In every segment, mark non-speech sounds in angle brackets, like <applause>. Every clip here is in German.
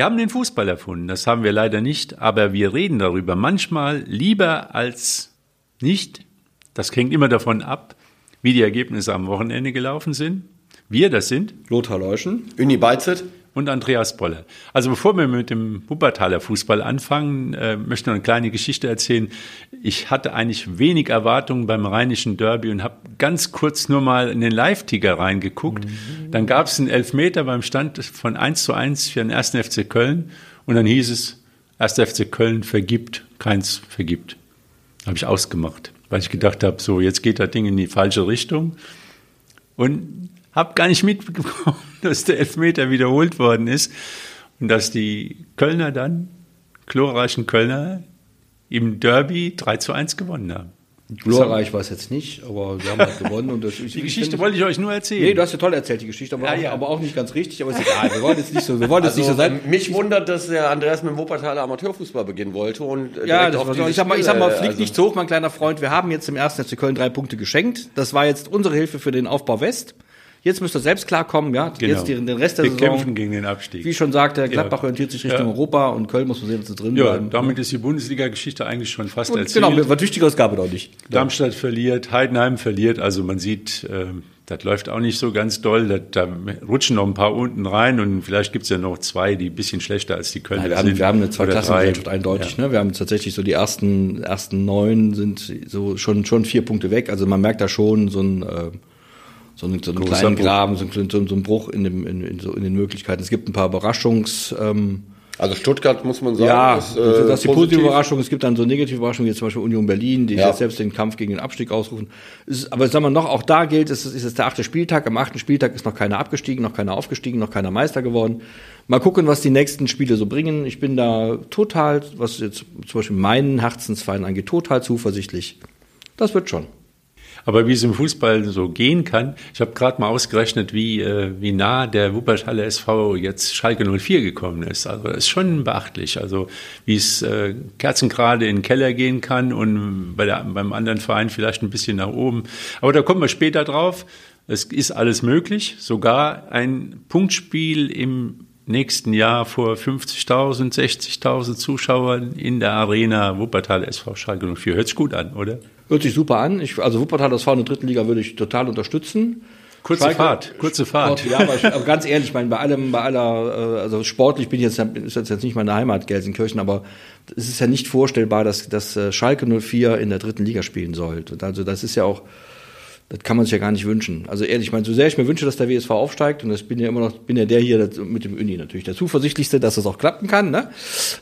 Wir haben den Fußball erfunden, das haben wir leider nicht, aber wir reden darüber manchmal lieber als nicht. Das hängt immer davon ab, wie die Ergebnisse am Wochenende gelaufen sind. Wir, das sind Lothar Leuschen, Uni Beizet und Andreas Bolle. Also bevor wir mit dem Wuppertaler Fußball anfangen, äh, möchte ich noch eine kleine Geschichte erzählen. Ich hatte eigentlich wenig Erwartungen beim Rheinischen Derby und habe ganz kurz nur mal in den Live-Ticker reingeguckt. Mhm. Dann gab es einen Elfmeter beim Stand von 1 zu 1 für den 1. FC Köln und dann hieß es, 1. FC Köln vergibt, keins vergibt. Habe ich ausgemacht, weil ich gedacht habe, so jetzt geht das Ding in die falsche Richtung. Und habe gar nicht mitbekommen, <laughs> dass der Elfmeter wiederholt worden ist und dass die Kölner dann, glorreichen Kölner, im Derby 3 zu 1 gewonnen haben. Glorreich war es jetzt nicht, aber wir haben halt gewonnen. Und das, <laughs> die Geschichte wollte ich euch nur erzählen. Nee, du hast ja toll erzählt, die Geschichte, aber, ja, auch, ja. aber auch nicht ganz richtig, aber ist egal. Wir wollen jetzt nicht so, wir wollen also, jetzt nicht so sein. Mich wundert, dass der Andreas mit dem Wuppertaler Amateurfußball beginnen wollte und Ja, das war so. Ich sag mal, ich sag mal, fliegt also. nicht zu hoch, mein kleiner Freund. Wir haben jetzt im ersten FC Köln drei Punkte geschenkt. Das war jetzt unsere Hilfe für den Aufbau West. Jetzt müsst ihr selbst klarkommen, ja. Genau. Jetzt den, Rest der Wir Saison. kämpfen gegen den Abstieg. Wie schon sagte, Gladbach ja. orientiert sich Richtung ja. Europa und Köln muss man sehen, dass sie drin ja, bleiben. damit ist die Bundesliga-Geschichte eigentlich schon fast und erzählt. Genau, was Wichtigeres gab es auch nicht. Darmstadt verliert, Heidenheim verliert, also man sieht, äh, das läuft auch nicht so ganz doll. Da, da rutschen noch ein paar unten rein und vielleicht gibt es ja noch zwei, die ein bisschen schlechter als die Kölner ja, wir haben, sind. Wir haben eine Zweiklassengesellschaft eindeutig. Ja. Ne? Wir haben tatsächlich so die ersten, ersten neun sind so schon, schon vier Punkte weg. Also man merkt da schon so ein äh, so einen, so einen kleinen Bruch. Graben, so, so, so einen Bruch in, dem, in, in, so in den Möglichkeiten. Es gibt ein paar Überraschungs... Ähm, also Stuttgart muss man sagen, ja, ist, äh, das ist die positive Überraschung. Es gibt dann so negative Überraschungen, wie zum Beispiel Union Berlin, die ja. jetzt selbst den Kampf gegen den Abstieg ausrufen. Ist, aber sagen wir noch, auch da gilt, es ist, ist der achte Spieltag. Am achten Spieltag ist noch keiner abgestiegen, noch keiner aufgestiegen, noch keiner Meister geworden. Mal gucken, was die nächsten Spiele so bringen. Ich bin da total, was jetzt zum Beispiel meinen Herzensverein angeht, total zuversichtlich. Das wird schon. Aber wie es im Fußball so gehen kann, ich habe gerade mal ausgerechnet, wie, äh, wie nah der Wuppertaler SV jetzt Schalke 04 gekommen ist. Also das ist schon beachtlich. Also wie es äh, kerzengerade in den Keller gehen kann und bei der, beim anderen Verein vielleicht ein bisschen nach oben. Aber da kommen wir später drauf. Es ist alles möglich. Sogar ein Punktspiel im nächsten Jahr vor 50.000, 60.000 Zuschauern in der Arena Wuppertal SV Schalke 04. Hört sich gut an, oder? Hört sich super an. Ich, also Wuppertal SV in der dritten Liga würde ich total unterstützen. Kurze Schalke, Fahrt, kurze Fahrt. Ja, aber, <laughs> aber, ganz ehrlich, ich meine, bei allem, bei aller, äh, also sportlich bin ich jetzt, ist jetzt nicht meine Heimat Gelsenkirchen, aber es ist ja nicht vorstellbar, dass, dass äh, Schalke 04 in der dritten Liga spielen soll. Also das ist ja auch, das kann man sich ja gar nicht wünschen. Also ehrlich, ich meine, so sehr ich mir wünsche, dass der WSV aufsteigt, und das bin ja immer noch, bin ja der hier mit dem Uni natürlich der zuversichtlichste, dass das auch klappen kann, ne?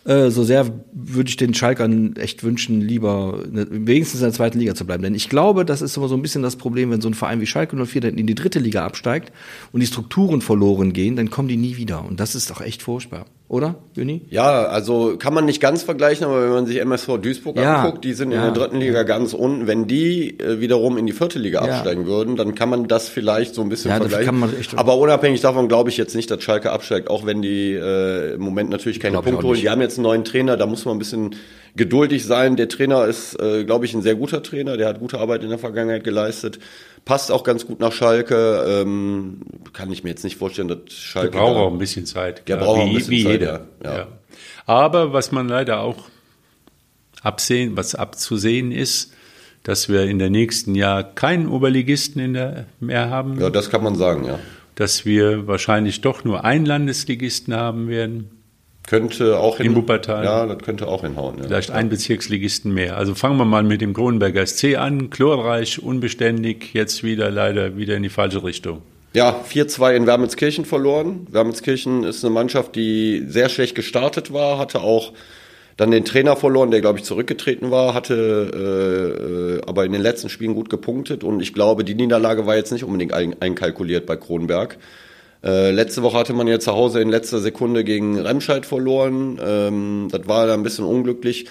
Äh, so sehr würde ich den Schalkern echt wünschen, lieber ne, wenigstens in der zweiten Liga zu bleiben. Denn ich glaube, das ist immer so ein bisschen das Problem, wenn so ein Verein wie Schalke 04 dann in die dritte Liga absteigt und die Strukturen verloren gehen, dann kommen die nie wieder. Und das ist doch echt furchtbar oder, Juni? Ja, also kann man nicht ganz vergleichen, aber wenn man sich MSV Duisburg ja, anguckt, die sind ja. in der dritten Liga ganz unten. Wenn die äh, wiederum in die vierte Liga ja. absteigen würden, dann kann man das vielleicht so ein bisschen vergleichen. aber unabhängig davon glaube ich jetzt nicht, dass Schalke absteigt, auch wenn die äh, im Moment natürlich keine Punkte holen. Die haben jetzt einen neuen Trainer, da muss man ein bisschen geduldig sein. Der Trainer ist, äh, glaube ich, ein sehr guter Trainer, der hat gute Arbeit in der Vergangenheit geleistet passt auch ganz gut nach Schalke. Ähm, kann ich mir jetzt nicht vorstellen, dass Schalke. Der braucht auch ein bisschen Zeit. Der braucht auch ein bisschen wie Zeit, jeder. Ja. ja. Aber was man leider auch absehen, was abzusehen ist, dass wir in der nächsten Jahr keinen Oberligisten in der, mehr haben. Ja, das kann man sagen, ja. Dass wir wahrscheinlich doch nur einen Landesligisten haben werden. Könnte auch hin, in Wuppertal. Ja, das könnte auch hinhauen. Ja. Vielleicht ein Bezirksligisten mehr. Also fangen wir mal mit dem Kronenberger SC an. Chlorreich, unbeständig, jetzt wieder leider wieder in die falsche Richtung. Ja, 4-2 in Wermelskirchen verloren. Wermelskirchen ist eine Mannschaft, die sehr schlecht gestartet war, hatte auch dann den Trainer verloren, der, glaube ich, zurückgetreten war, hatte äh, aber in den letzten Spielen gut gepunktet und ich glaube, die Niederlage war jetzt nicht unbedingt einkalkuliert bei Kronenberg. Äh, letzte Woche hatte man ja zu Hause in letzter Sekunde gegen Remscheid verloren. Ähm, das war dann ein bisschen unglücklich.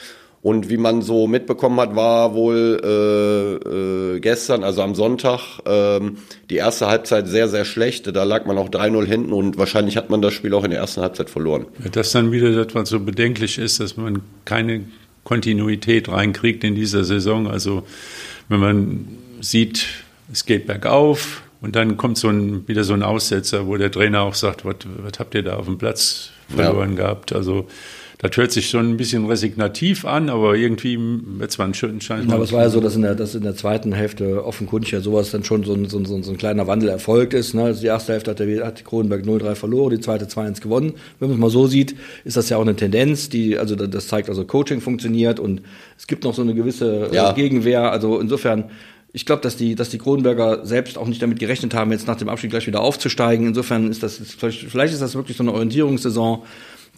Und wie man so mitbekommen hat, war wohl äh, äh, gestern, also am Sonntag, ähm, die erste Halbzeit sehr, sehr schlecht. Da lag man auch 3-0 hinten und wahrscheinlich hat man das Spiel auch in der ersten Halbzeit verloren. Ja, das dann wieder das, was so bedenklich ist, dass man keine Kontinuität reinkriegt in dieser Saison. Also wenn man sieht, es geht bergauf, und dann kommt so ein, wieder so ein Aussetzer, wo der Trainer auch sagt, was, habt ihr da auf dem Platz verloren ja. gehabt. Also das hört sich schon ein bisschen resignativ an, aber irgendwie wird es mal ein schönen Schein. Ja, aber es war ja so, dass in der, dass in der zweiten Hälfte offenkundig ja sowas dann schon so ein, so ein, so ein kleiner Wandel erfolgt ist. Ne? Also die erste Hälfte hat, der, hat Kronenberg 0-3 verloren, die zweite 2-1 gewonnen. Wenn man es mal so sieht, ist das ja auch eine Tendenz, die, also das zeigt also Coaching funktioniert und es gibt noch so eine gewisse ja. Gegenwehr. Also insofern ich glaube, dass die, dass die Kronenberger selbst auch nicht damit gerechnet haben, jetzt nach dem Abstieg gleich wieder aufzusteigen. Insofern ist das, vielleicht ist das wirklich so eine Orientierungssaison,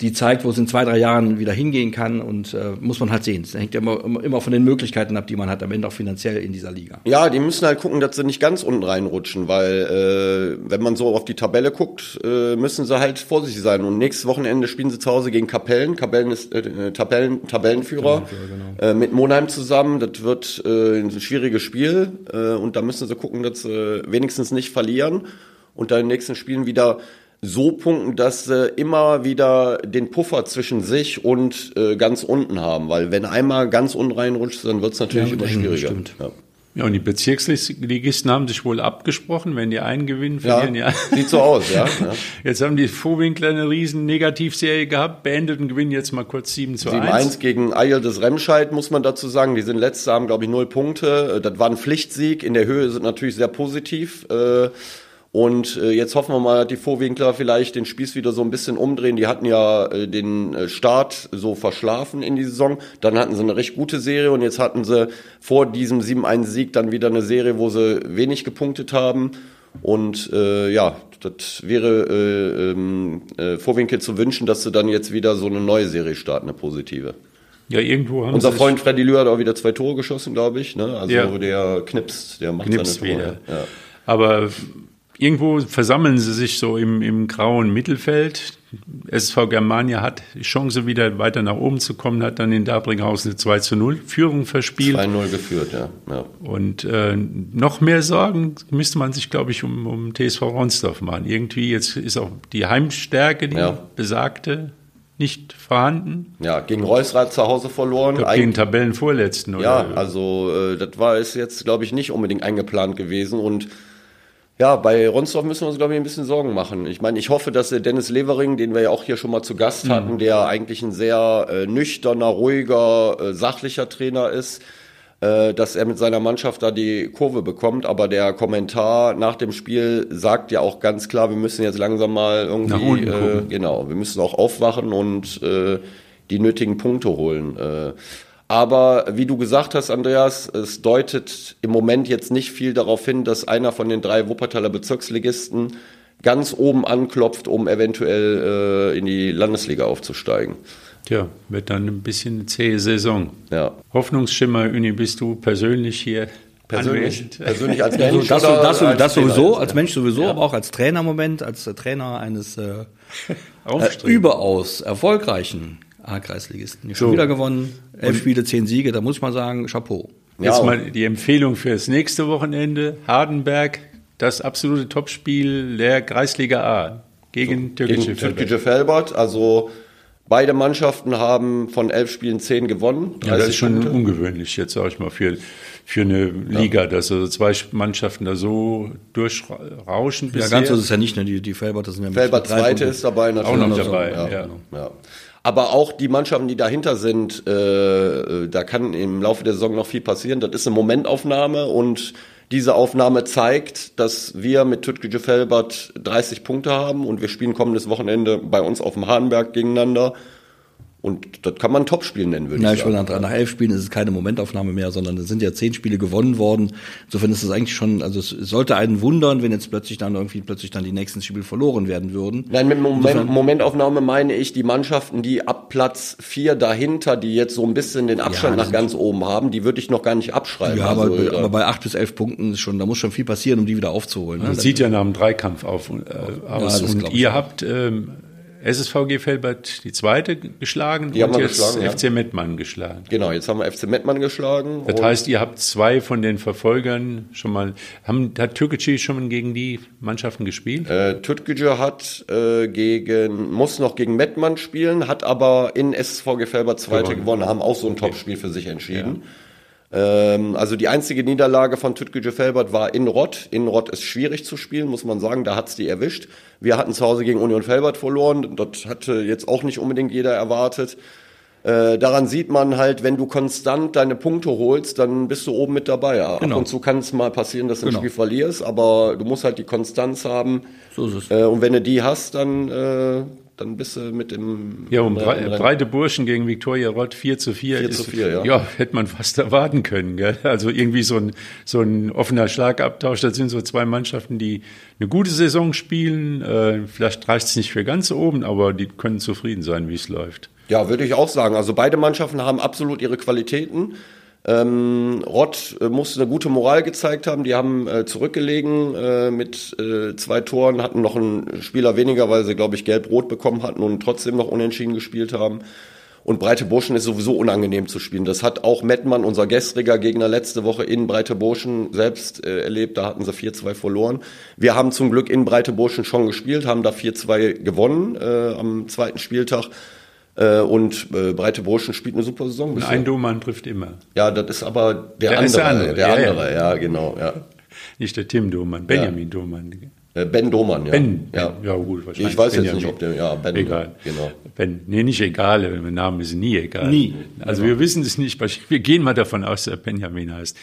die zeigt, wo es in zwei, drei Jahren wieder hingehen kann und äh, muss man halt sehen. Das hängt ja immer, immer von den Möglichkeiten ab, die man hat, am Ende auch finanziell in dieser Liga. Ja, die müssen halt gucken, dass sie nicht ganz unten reinrutschen, weil äh, wenn man so auf die Tabelle guckt, äh, müssen sie halt vorsichtig sein. Und nächstes Wochenende spielen sie zu Hause gegen Kapellen. Kapellen ist äh, Tabellen, Tabellenführer genau. äh, mit Monheim zusammen. Das wird äh, ein schwieriges Spiel äh, und da müssen sie gucken, dass sie wenigstens nicht verlieren und dann in den nächsten Spielen wieder so punkten, dass sie immer wieder den Puffer zwischen sich und äh, ganz unten haben. Weil wenn einmal ganz unten reinrutscht, dann wird es natürlich ja, immer schwieriger. Ja. ja, und die Bezirksligisten haben sich wohl abgesprochen, wenn die einen gewinnen, verlieren ja. ja. Sieht so aus, ja. <laughs> Jetzt haben die Vorwinkler eine riesen Negativserie gehabt, beendet und gewinnen jetzt mal kurz 7 zu 7 1. 1 gegen Eil des Remscheid, muss man dazu sagen. Die sind letzte, haben, glaube ich, null Punkte. Das war ein Pflichtsieg. In der Höhe sind natürlich sehr positiv. Äh, und äh, jetzt hoffen wir mal, dass die Vorwinkler vielleicht den Spieß wieder so ein bisschen umdrehen. Die hatten ja äh, den äh, Start so verschlafen in die Saison. Dann hatten sie eine recht gute Serie und jetzt hatten sie vor diesem 7-1-Sieg dann wieder eine Serie, wo sie wenig gepunktet haben. Und äh, ja, das wäre äh, ähm, äh, Vorwinkel zu wünschen, dass sie dann jetzt wieder so eine neue Serie starten, eine positive. Ja, irgendwo haben Unser Freund Freddy Lühr hat auch wieder zwei Tore geschossen, glaube ich. Ne? Also ja. der knipst, der macht knipst seine Tore. Wieder. Ja. Aber irgendwo versammeln sie sich so im, im grauen Mittelfeld. SV Germania hat die Chance, wieder weiter nach oben zu kommen, hat dann in Dabringhausen eine 2 zu 0 Führung verspielt. 2-0 geführt, ja. ja. Und äh, noch mehr Sorgen müsste man sich, glaube ich, um, um TSV Ronsdorf machen. Irgendwie, jetzt ist auch die Heimstärke, die ja. besagte, nicht vorhanden. Ja, gegen Reusrad zu Hause verloren. Glaub, gegen Tabellenvorletzten, oder? Ja, also äh, das war es jetzt, glaube ich, nicht unbedingt eingeplant gewesen und ja, bei Ronsdorf müssen wir uns, glaube ich, ein bisschen Sorgen machen. Ich meine, ich hoffe, dass der Dennis Levering, den wir ja auch hier schon mal zu Gast mhm. hatten, der eigentlich ein sehr äh, nüchterner, ruhiger, äh, sachlicher Trainer ist, äh, dass er mit seiner Mannschaft da die Kurve bekommt. Aber der Kommentar nach dem Spiel sagt ja auch ganz klar, wir müssen jetzt langsam mal irgendwie, äh, genau, wir müssen auch aufwachen und äh, die nötigen Punkte holen. Äh, aber wie du gesagt hast, Andreas, es deutet im Moment jetzt nicht viel darauf hin, dass einer von den drei Wuppertaler Bezirksligisten ganz oben anklopft, um eventuell äh, in die Landesliga aufzusteigen. Tja, wird dann ein bisschen eine zähe Saison. Ja. Hoffnungsschimmer, Uni, bist du persönlich hier Persönlich, persönlich als <laughs> Mensch das, das, das, als das sowieso, als Mensch sowieso, ja. aber auch als Trainer Moment, als Trainer eines äh, <laughs> äh, überaus erfolgreichen A-Kreisligisten. Schon so. wieder gewonnen, elf Spiele, zehn Siege, da muss ich mal sagen, Chapeau. Jetzt ja. mal die Empfehlung für das nächste Wochenende. Hardenberg, das absolute Topspiel der Kreisliga A gegen so, Türkische Felbert. Türkische Felbert, also beide Mannschaften haben von elf Spielen zehn gewonnen. Ja, das ist schon Punkte. ungewöhnlich, jetzt sage ich mal, für, für eine Liga, ja. dass also zwei Mannschaften da so durchrauschen. Ja, ganz so ist es ja nicht, ne? die, die Felbert, das sind ja Felbert Zweite ist dabei natürlich. Auch noch dabei, ja. ja. Aber auch die Mannschaften, die dahinter sind, äh, da kann im Laufe der Saison noch viel passieren. Das ist eine Momentaufnahme und diese Aufnahme zeigt, dass wir mit Tütgücü Felbert 30 Punkte haben und wir spielen kommendes Wochenende bei uns auf dem Hahnberg gegeneinander. Und das kann man Topspiel nennen, würde ja, ich sagen. Nach, nach elf Spielen ist es keine Momentaufnahme mehr, sondern es sind ja zehn Spiele gewonnen worden. Insofern ist es eigentlich schon, also es sollte einen wundern, wenn jetzt plötzlich dann irgendwie plötzlich dann die nächsten Spiele verloren werden würden. Nein, mit Moment, Momentaufnahme meine ich die Mannschaften, die ab Platz vier dahinter, die jetzt so ein bisschen den Abstand ja, nach ganz oben haben, die würde ich noch gar nicht abschreiben. Ja, aber, also, aber bei acht bis elf Punkten ist schon, da muss schon viel passieren, um die wieder aufzuholen. Ne? Das sieht ja nach einem Dreikampf auf, äh, aus. Ja, und ihr habt ähm, SSVG Felbert die zweite geschlagen die und jetzt geschlagen, FC ja. Mettmann geschlagen. Genau, jetzt haben wir FC Mettmann geschlagen. Das heißt, ihr habt zwei von den Verfolgern schon mal, haben, hat Türkgücü schon gegen die Mannschaften gespielt? Äh, Türkgücü hat äh, gegen, muss noch gegen Mettmann spielen, hat aber in SSVG Felbert zweite gewonnen, gewonnen haben auch so ein okay. Topspiel für sich entschieden. Ähm, also die einzige Niederlage von Tütgücü Felbert war in Rott. In Rott ist schwierig zu spielen, muss man sagen. Da hat's die erwischt. Wir hatten zu Hause gegen Union Felbert verloren. Dort hatte jetzt auch nicht unbedingt jeder erwartet. Äh, daran sieht man halt, wenn du konstant deine Punkte holst, dann bist du oben mit dabei. Ja. Genau. Ab und zu kann es mal passieren, dass du ein Genau. Spiel verlierst, aber du musst halt die Konstanz haben. So ist es. Äh, und wenn du die hast, dann, äh, dann bist du mit im Ja, um Bre breite Burschen gegen Viktoria Rott 4 zu 4. 4 ist, zu 4, ja. Ja, hätte man fast erwarten können. Gell? Also irgendwie so ein, so ein offener Schlagabtausch. Das sind so zwei Mannschaften, die eine gute Saison spielen. Äh, vielleicht reicht es nicht für ganz oben, aber die können zufrieden sein, wie es läuft. Ja, würde ich auch sagen. Also beide Mannschaften haben absolut ihre Qualitäten. Ähm, Rott äh, musste eine gute Moral gezeigt haben. Die haben äh, zurückgelegen äh, mit äh, zwei Toren, hatten noch einen Spieler weniger, weil sie, glaube ich, gelb-rot bekommen hatten und trotzdem noch unentschieden gespielt haben. Und Breite Burschen ist sowieso unangenehm zu spielen. Das hat auch Mettmann, unser gestriger Gegner, letzte Woche in Breite Burschen selbst äh, erlebt. Da hatten sie 4-2 verloren. Wir haben zum Glück in Breite Burschen schon gespielt, haben da 4-2 gewonnen äh, am zweiten Spieltag. Äh, und äh, Breite Burschen spielt eine super Saison. Und bisher. ein Domann trifft immer. Ja, das ist aber der, Der andere. der andere, Der ja, andere, ja, genau. Ja. Nicht der Tim Domann, Benjamin Domann. Äh, Ben Domann, ja. Ben, ja. Ja gut, wahrscheinlich. Ich weiß jetzt Benjamin. nicht, ob der, ja, Ben. Egal. Genau. Ben, nee, nicht egal, mein Name ist nie egal. Nie. Also wir wissen es nicht, wir gehen mal davon aus, dass er Benjamin heißt.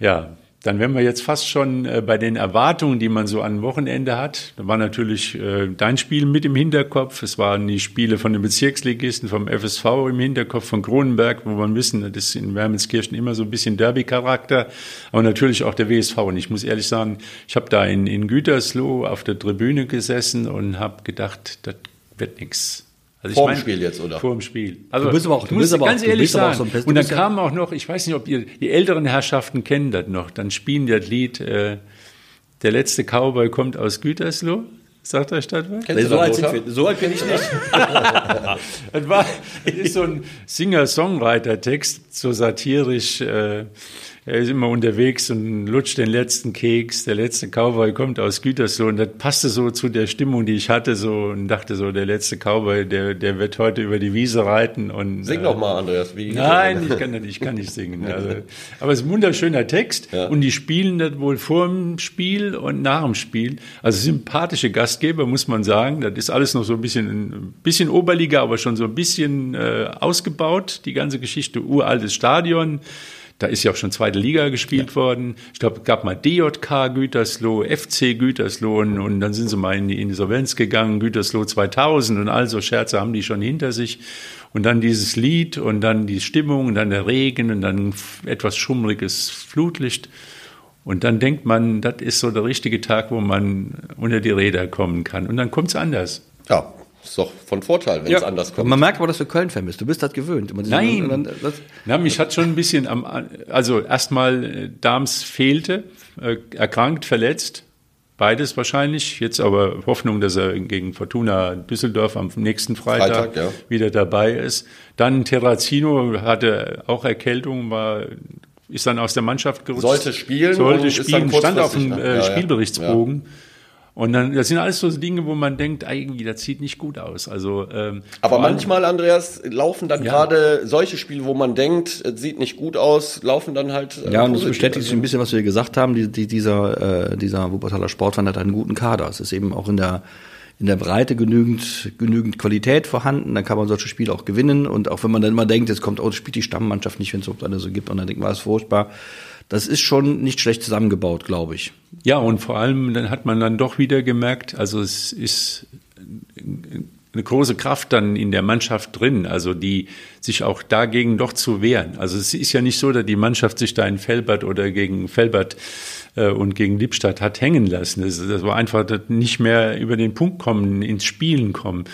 Ja, dann wären wir jetzt fast schon äh, bei den Erwartungen, die man so an Wochenende hat. Da war natürlich äh, dein Spiel mit im Hinterkopf. Es waren die Spiele von den Bezirksligisten, vom FSV im Hinterkopf, von Kronenberg, wo man wissen, das ist in Wermelskirchen immer so ein bisschen Derby-Charakter. Aber natürlich auch der WSV. Und ich muss ehrlich sagen, ich habe da in, in Gütersloh auf der Tribüne gesessen und habe gedacht, das wird nix. Also Vor dem Spiel jetzt, oder? Vor dem Spiel. Also, Du bist aber auch- du bist aber ganz auch- du ehrlich bist aber auch sagen. so und dann kam auch noch, ich weiß nicht, ob ihr, die älteren Herrschaften kennen das noch, dann spielen das Lied, äh, der letzte Cowboy kommt aus Gütersloh. Sagt euch das was? So alt, wir, so alt bin ich nicht. <laughs> Das war, das ist so ein Singer-Songwriter-Text, so satirisch. Äh, er ist immer unterwegs und lutscht den letzten Keks. Der letzte Cowboy kommt aus Gütersloh und das passte so zu der Stimmung, die ich hatte, so und dachte so, der letzte Cowboy, der, der wird heute über die Wiese reiten und Sing äh, doch mal, Andreas. Wie Nein, ich kann, nicht- ich kann nicht singen. <laughs> Also, aber es ist ein wunderschöner Text Ja. und die spielen das wohl vor dem Spiel und nach dem Spiel. Also sympathische Gastgeber, muss man sagen. Das ist alles noch so ein bisschen, ein bisschen Oberliga, aber schon so ein bisschen äh, ausgebaut. Die ganze Geschichte, uraltes Stadion. Da ist ja auch schon zweite Liga gespielt worden. Ich glaube, es gab mal DJK Gütersloh, FC Gütersloh und, und dann sind sie mal in die Insolvenz gegangen, Gütersloh 2000 und all so Scherze haben die schon hinter sich. Und dann dieses Lied und dann die Stimmung und dann der Regen und dann etwas schummriges Flutlicht. Und dann denkt man, das ist so der richtige Tag, wo man unter die Räder kommen kann. Und dann kommt es anders. Ja, ist doch von Vorteil, wenn es anders kommt. Man merkt aber, dass du Köln-Fan bist. Du bist das gewöhnt. Nein. dann- das- Na, mich hat schon ein bisschen am, also erstmal äh, Dams fehlte, äh, erkrankt, verletzt. Beides wahrscheinlich. Jetzt aber Hoffnung, dass er gegen Fortuna Düsseldorf am nächsten Freitag, Freitag, ja. wieder dabei ist. Dann Terrazino hatte auch Erkältung, war, ist dann aus der Mannschaft gerutscht. Sollte spielen Sollte spielen, stand auf dem ne? äh, Ja, ja. Und dann, das sind alles so Dinge, wo man denkt, eigentlich, das sieht nicht gut aus. Also, ähm, Aber manchmal, Andreas, laufen dann Ja. gerade solche Spiele, wo man denkt, es sieht nicht gut aus, laufen dann halt. äh, Ja, und das bestätigt sich ein bisschen, was wir gesagt haben. Die, die, dieser, äh, dieser Wuppertaler Sportverein hat einen guten Kader. Es ist eben auch in der, in der Breite genügend, genügend Qualität vorhanden. Dann kann man solche Spiele auch gewinnen. Und auch wenn man dann immer denkt, jetzt kommt, oh, das spielt die Stammmannschaft nicht, wenn es überhaupt eine so gibt. Und dann denkt man, das ist furchtbar. Das ist schon nicht schlecht zusammengebaut, glaube ich. Ja, und vor allem dann hat man dann doch wieder gemerkt, also es ist eine große Kraft dann in der Mannschaft drin, also die sich auch dagegen doch zu wehren. Also es ist ja nicht so, dass die Mannschaft sich da in Felbert oder gegen Felbert äh, und gegen Lippstadt hat hängen lassen. Das, das war einfach das nicht mehr über den Punkt kommen, ins Spielen kommen.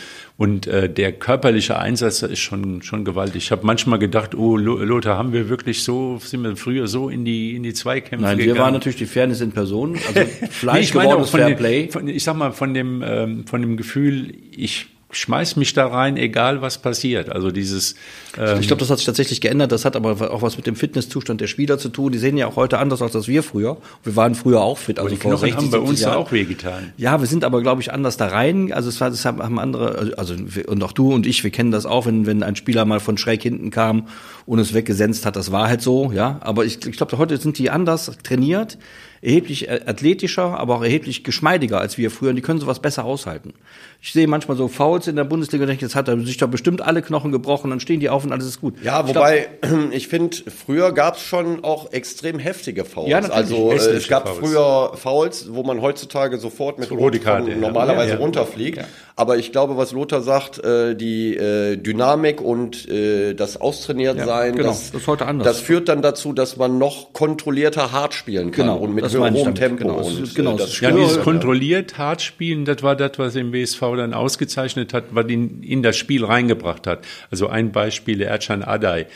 Und äh, der körperliche Einsatz ist schon schon gewaltig. Ich habe manchmal gedacht, oh Lo- Lothar, haben wir wirklich so, sind wir früher so in die in die Zweikämpfe Nein, gegangen? wir waren natürlich die Fairness in Person. Also <laughs> Nee, Fleisch ich meine auch von Fairplay. von, ich sag mal, von dem, ähm, von dem Gefühl, ich schmeiß mich da rein, egal was passiert. Also dieses, ich glaube, das hat sich tatsächlich geändert. Das hat aber auch was mit dem Fitnesszustand der Spieler zu tun. Die sehen ja auch heute anders aus als wir früher. Wir waren früher auch fit. Also die vor 60, haben bei uns Jahren. auch wehgetan. Ja, wir sind aber, glaube ich, anders da rein. Also es war, das haben andere, also und auch du und ich, wir kennen das auch, wenn, wenn ein Spieler mal von schräg hinten kam und es weggesenzt hat. Das war halt so, ja. Aber ich, ich glaube, heute sind die anders trainiert erheblich athletischer, aber auch erheblich geschmeidiger als wir früher und die können sowas besser aushalten. Ich sehe manchmal so Fouls in der Bundesliga und denke, jetzt hat er sich da bestimmt alle Knochen gebrochen, dann stehen die auf und alles ist gut. Ja, wobei, ich, glaub, <clears throat> ich finde, früher gab es schon auch extrem heftige Fouls. Ja, also äh, es gab Fouls. früher Fouls, wo man heutzutage sofort mit Rot normalerweise ja. runterfliegt. Ja. Aber ich glaube, was Lothar sagt, äh, die äh, Dynamik und äh, das Austrainiertsein, genau, das, das, ist heute anders. das führt dann dazu, dass man noch kontrollierter hart spielen kann genau, und mit hohem Tempo. Genau, und, genau, das ja, dieses kontrolliert hart spielen, das war das, was im WSV dann ausgezeichnet hat, was ihn in das Spiel reingebracht hat. Also ein Beispiel, Ercan Adai,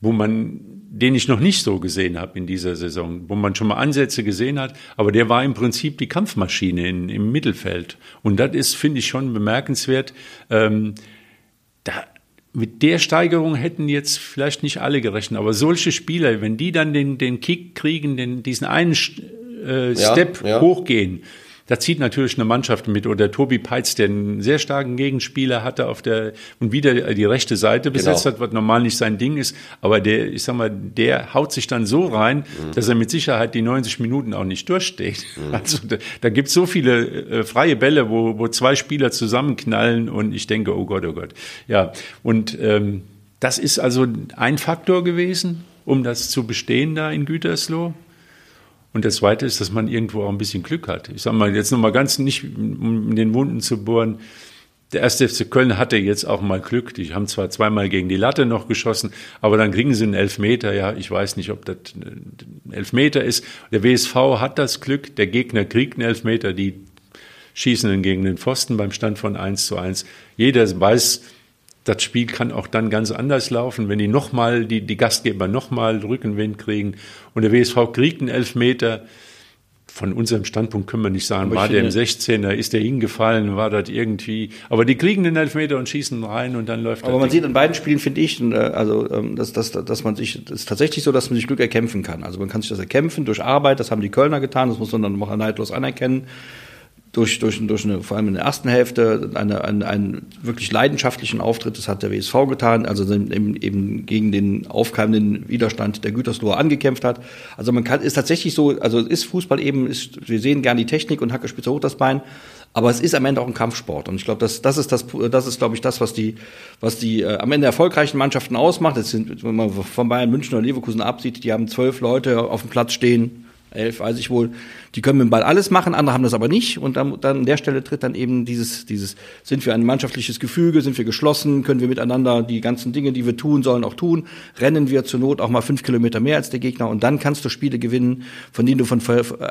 wo man den ich noch nicht so gesehen habe in dieser Saison, wo man schon mal Ansätze gesehen hat, aber der war im Prinzip die Kampfmaschine in, im Mittelfeld. Und das ist, finde ich, schon bemerkenswert. Ähm, da, mit der Steigerung hätten jetzt vielleicht nicht alle gerechnet, aber solche Spieler, wenn die dann den, den Kick kriegen, den, diesen einen äh, Step ja, ja. hochgehen, da zieht natürlich eine Mannschaft mit. Oder Tobi Peitz, der einen sehr starken Gegenspieler hatte auf der und wieder die rechte Seite genau. besetzt genau. hat, was normal nicht sein Ding ist. Aber der, ich sag mal, der haut sich dann so rein, mhm. dass er mit Sicherheit die 90 Minuten auch nicht durchsteht. Mhm. Also da, da gibt es so viele äh, freie Bälle, wo, wo zwei Spieler zusammenknallen und ich denke, oh Gott, oh Gott. Ja, und ähm, das ist also ein Faktor gewesen, um das zu bestehen da in Gütersloh. Und das Zweite ist, dass man irgendwo auch ein bisschen Glück hat. Ich sage mal jetzt nochmal ganz nicht, um in den Wunden zu bohren. Der erste FC Köln hatte jetzt auch mal Glück. Die haben zwar zweimal gegen die Latte noch geschossen, aber dann kriegen sie einen Elfmeter. Ja, ich weiß nicht, ob das ein Elfmeter ist. Der WSV hat das Glück. Der Gegner kriegt einen Elfmeter. Die schießen dann gegen den Pfosten beim Stand von 1 zu 1. Jeder weiß, das Spiel kann auch dann ganz anders laufen, wenn die nochmal, die, die Gastgeber nochmal Rückenwind kriegen und der WSV kriegt einen Elfmeter. Von unserem Standpunkt können wir nicht sagen, aber war der im 16er, ist der hingefallen, war das irgendwie, aber die kriegen den Elfmeter und schießen rein und dann läuft Aber man Ding. sieht in beiden Spielen, finde ich, äh, also, ähm, dass, dass, dass man sich, das ist tatsächlich so, dass man sich Glück erkämpfen kann. Also man kann sich das erkämpfen durch Arbeit, das haben die Kölner getan, das muss man dann noch neidlos anerkennen durch, durch, durch eine, vor allem in der ersten Hälfte, eine, eine, einen wirklich leidenschaftlichen Auftritt. Das hat der WSV getan, also eben, eben gegen den aufkeimenden Widerstand der Gütersloher angekämpft hat. Also man kann, ist tatsächlich so, also ist Fußball eben, ist, wir sehen gern die Technik und Hacke spitze hoch das Bein, aber es ist am Ende auch ein Kampfsport. Und ich glaube, das, das ist das, das ist, glaube ich, das, was die, was die äh, am Ende erfolgreichen Mannschaften ausmacht. Das sind, wenn man von Bayern München oder Leverkusen absieht, die haben zwölf Leute auf dem Platz stehen, elf, weiß ich wohl, die können mit dem Ball alles machen, andere haben das aber nicht. Und dann, dann an der Stelle tritt dann eben dieses, dieses, sind wir ein mannschaftliches Gefüge, sind wir geschlossen, können wir miteinander die ganzen Dinge, die wir tun sollen, auch tun, rennen wir zur Not auch mal fünf Kilometer mehr als der Gegner und dann kannst du Spiele gewinnen, von denen du von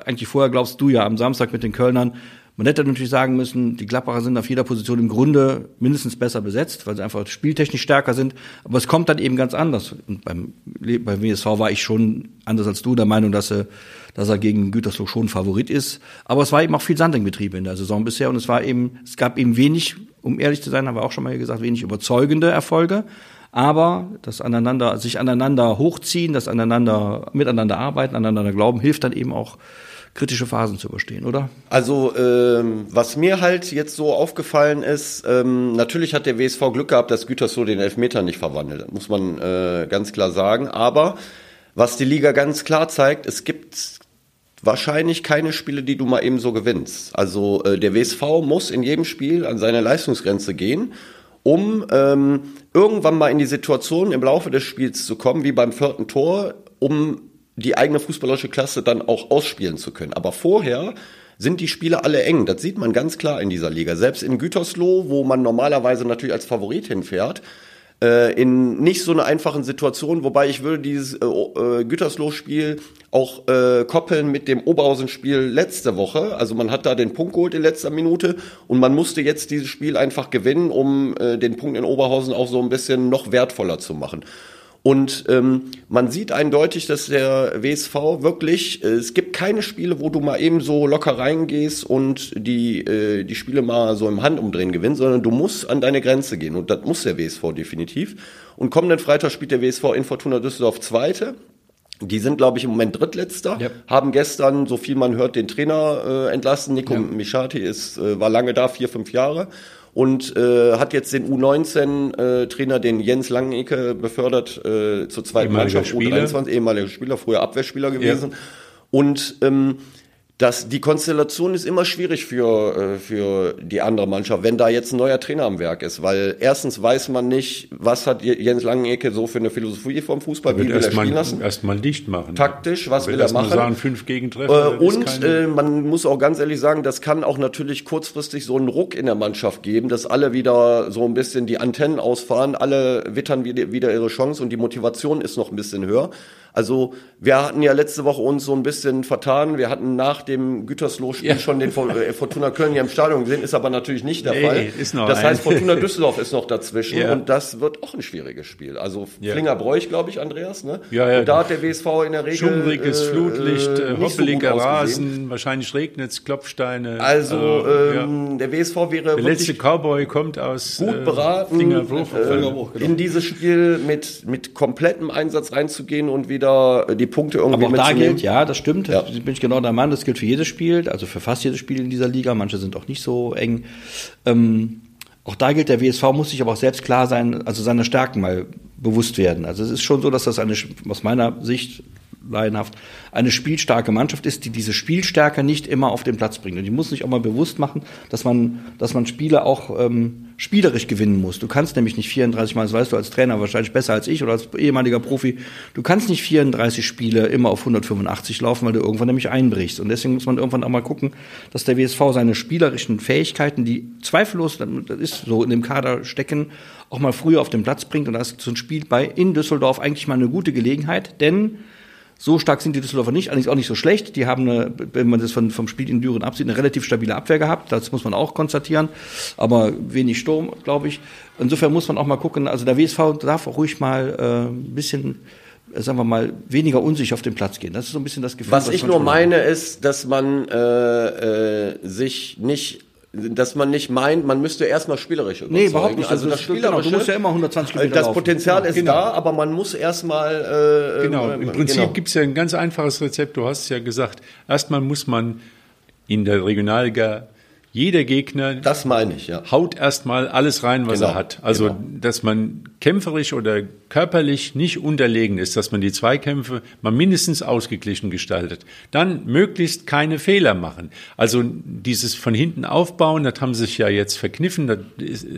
eigentlich vorher glaubst, du ja am Samstag mit den Kölnern, man hätte natürlich sagen müssen, die Klapperer sind auf jeder Position im Grunde mindestens besser besetzt, weil sie einfach spieltechnisch stärker sind. Aber es kommt dann eben ganz anders. Und beim, beim WSV war ich schon anders als du der Meinung, dass er, dass er gegen Gütersloh schon Favorit ist. Aber es war eben auch viel Sandringbetriebe in der Saison bisher und es war eben, es gab eben wenig, um ehrlich zu sein, haben wir auch schon mal gesagt, wenig überzeugende Erfolge. Aber das aneinander, sich aneinander hochziehen, das aneinander, miteinander arbeiten, aneinander glauben, hilft dann eben auch, kritische Phasen zu überstehen, oder? Also ähm, was mir halt jetzt so aufgefallen ist, ähm, natürlich hat der WSV Glück gehabt, dass Gütersloh den Elfmeter nicht verwandelt, muss man äh, ganz klar sagen. Aber was die Liga ganz klar zeigt, es gibt wahrscheinlich keine Spiele, die du mal eben so gewinnst. Also äh, der WSV muss in jedem Spiel an seine Leistungsgrenze gehen, um ähm, irgendwann mal in die Situation im Laufe des Spiels zu kommen, wie beim vierten Tor, um die eigene fußballerische Klasse dann auch ausspielen zu können. Aber vorher sind die Spiele alle eng. Das sieht man ganz klar in dieser Liga. Selbst in Gütersloh, wo man normalerweise natürlich als Favorit hinfährt, äh, in nicht so einer einfachen Situation, wobei ich würde dieses äh, äh, Gütersloh-Spiel auch äh, koppeln mit dem Oberhausen-Spiel letzte Woche. Also man hat da den Punkt geholt in letzter Minute und man musste jetzt dieses Spiel einfach gewinnen, um äh, den Punkt in Oberhausen auch so ein bisschen noch wertvoller zu machen. Und ähm, man sieht eindeutig, dass der WSV wirklich, äh, es gibt keine Spiele, wo du mal eben so locker reingehst und die, äh, die Spiele mal so im Handumdrehen gewinnst, sondern du musst an deine Grenze gehen. Und das muss der WSV definitiv. Und kommenden Freitag spielt der WSV in Fortuna Düsseldorf Zweite. Die sind, glaube ich, im Moment Drittletzter, Ja. haben gestern, so viel man hört, den Trainer äh, entlassen. Nico Michati ist, äh, war lange da, vier, fünf Jahre. Und äh, hat jetzt den U19-Trainer, den Jens Langecke, befördert äh, zur zweiten Ehemaliger Mannschaft, Spieler. U23, ehemaliger Spieler, früher Abwehrspieler gewesen. Und ähm, das, die Konstellation ist immer schwierig für, äh, für die andere Mannschaft, wenn da jetzt ein neuer Trainer am Werk ist, weil erstens weiß man nicht, was hat Jens Langenecke so für eine Philosophie vom Fußball, wie will er erstmal spielen lassen? erstmal dicht machen. Taktisch, was Wird will er machen? sagen, fünf Gegentreffer. Äh, und keine- äh, man muss auch ganz ehrlich sagen, das kann auch natürlich kurzfristig so einen Ruck in der Mannschaft geben, dass alle wieder so ein bisschen die Antennen ausfahren, alle wittern wieder ihre Chance und die Motivation ist noch ein bisschen höher. Also wir hatten ja letzte Woche uns so ein bisschen vertan. Wir hatten nach dem Gütersloh-Spiel Ja. schon den äh, Fortuna Köln hier im Stadion gesehen, ist aber natürlich nicht der Nee, Fall. ist noch das ein- heißt, Fortuna Düsseldorf ist noch dazwischen Ja. und das wird auch ein schwieriges Spiel. Also Ja. Flinger Bräuch, glaube ich, Andreas, ne? Ja, ja. Und da hat der WSV in der Regel Schummriges äh, Flutlicht, äh, äh, so hoppeliger ausgesehen. Rasen, wahrscheinlich regnet's, Klopfsteine. Also äh, ja. ähm, der WSV wäre Der letzte Cowboy kommt aus gut äh, beraten, Fingerbruch. äh, in dieses Spiel mit, mit komplettem Einsatz reinzugehen und wieder die Punkte irgendwie Aber auch da gilt, ja, das stimmt, Ja. da bin ich genau der Mann, das gilt für jedes Spiel, also für fast jedes Spiel in dieser Liga, manche sind auch nicht so eng. Ähm, auch da gilt, der WSV muss sich aber auch selbst klar sein, also seine Stärken mal bewusst werden. Also es ist schon so, dass das eine, aus meiner Sicht laienhaft, eine spielstarke Mannschaft ist, die diese Spielstärke nicht immer auf den Platz bringt. Und die muss sich auch mal bewusst machen, dass man, dass man Spiele auch ähm, spielerisch gewinnen muss. Du kannst nämlich nicht 34 Mal, das weißt du als Trainer wahrscheinlich besser als ich oder als ehemaliger Profi, du kannst nicht 34 Spiele immer auf 185 laufen, weil du irgendwann nämlich einbrichst. Und deswegen muss man irgendwann auch mal gucken, dass der WSV seine spielerischen Fähigkeiten, die zweifellos, das ist so in dem Kader stecken, auch mal früher auf den Platz bringt. Und da ist so ein Spiel bei in Düsseldorf eigentlich mal eine gute Gelegenheit, denn so stark sind die Düsseldorfer nicht, allerdings auch nicht so schlecht. Die haben, eine, wenn man das von, vom Spiel in Düren absieht, eine relativ stabile Abwehr gehabt. Das muss man auch konstatieren. Aber wenig Sturm, glaube ich. Insofern muss man auch mal gucken. Also der WSV darf auch ruhig mal äh, ein bisschen, äh, sagen wir mal, weniger unsicher auf den Platz gehen. Das ist so ein bisschen das Gefühl. Was ich man nur meine ist, dass man äh, äh, sich nicht dass man nicht meint, man müsste erstmal spielerisch überzeugen. Nee, überhaupt nicht. Also Das das ist- genau, Spielerische, du musst ja immer 120 Kilometer Das laufen. Potenzial ist Genau. da, aber man muss erstmal äh, Genau, äh, im Prinzip genau. gibt's ja ein ganz einfaches Rezept, du hast es ja gesagt. Erstmal muss man in der Regionalliga, jeder Gegner Das meine ich, ja. haut erstmal alles rein, was Genau, er hat. Also, genau. dass man kämpferisch oder körperlich nicht unterlegen ist, dass man die Zweikämpfe mal mindestens ausgeglichen gestaltet. Dann möglichst keine Fehler machen. Also dieses von hinten aufbauen, das haben sich ja jetzt verkniffen, das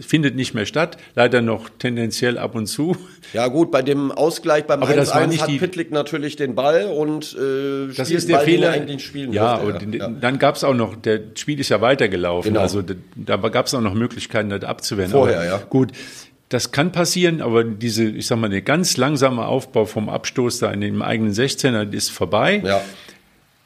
findet nicht mehr statt. Leider noch tendenziell ab und zu. Ja gut, bei dem Ausgleich beim Aber das war 1-1 nicht hat die- Pitlick natürlich den Ball und äh, Das spielt ist der Ball, Fehler. er eigentlich spielen ja, und ja. dann gab es auch noch, der Spiel ist ja weitergelaufen. Genau. Also da, da gab es auch noch Möglichkeiten, das abzuwehren. Vorher, aber, ja. Gut, das kann passieren, aber diese, ich sag mal, der ganz langsame Aufbau vom Abstoß da in dem eigenen 16er ist vorbei. Ja.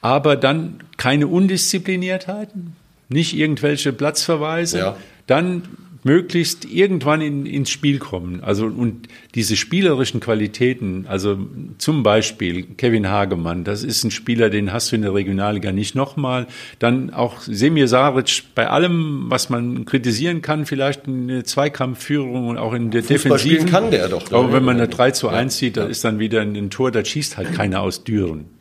Aber dann keine Undiszipliniertheiten, nicht irgendwelche Platzverweise, Ja. dann möglichst irgendwann in, ins Spiel kommen. Also und diese spielerischen Qualitäten, also zum Beispiel Kevin Hagemann, das ist ein Spieler, den hast du in der Regionalliga nicht nochmal. Dann auch Semir Saric, bei allem, was man kritisieren kann, vielleicht eine Zweikampfführung und auch in der Defensiven. kann der doch. Aber wenn man eine 3 zu 1 sieht, da ist dann wieder ein Tor, da schießt halt keiner aus Düren.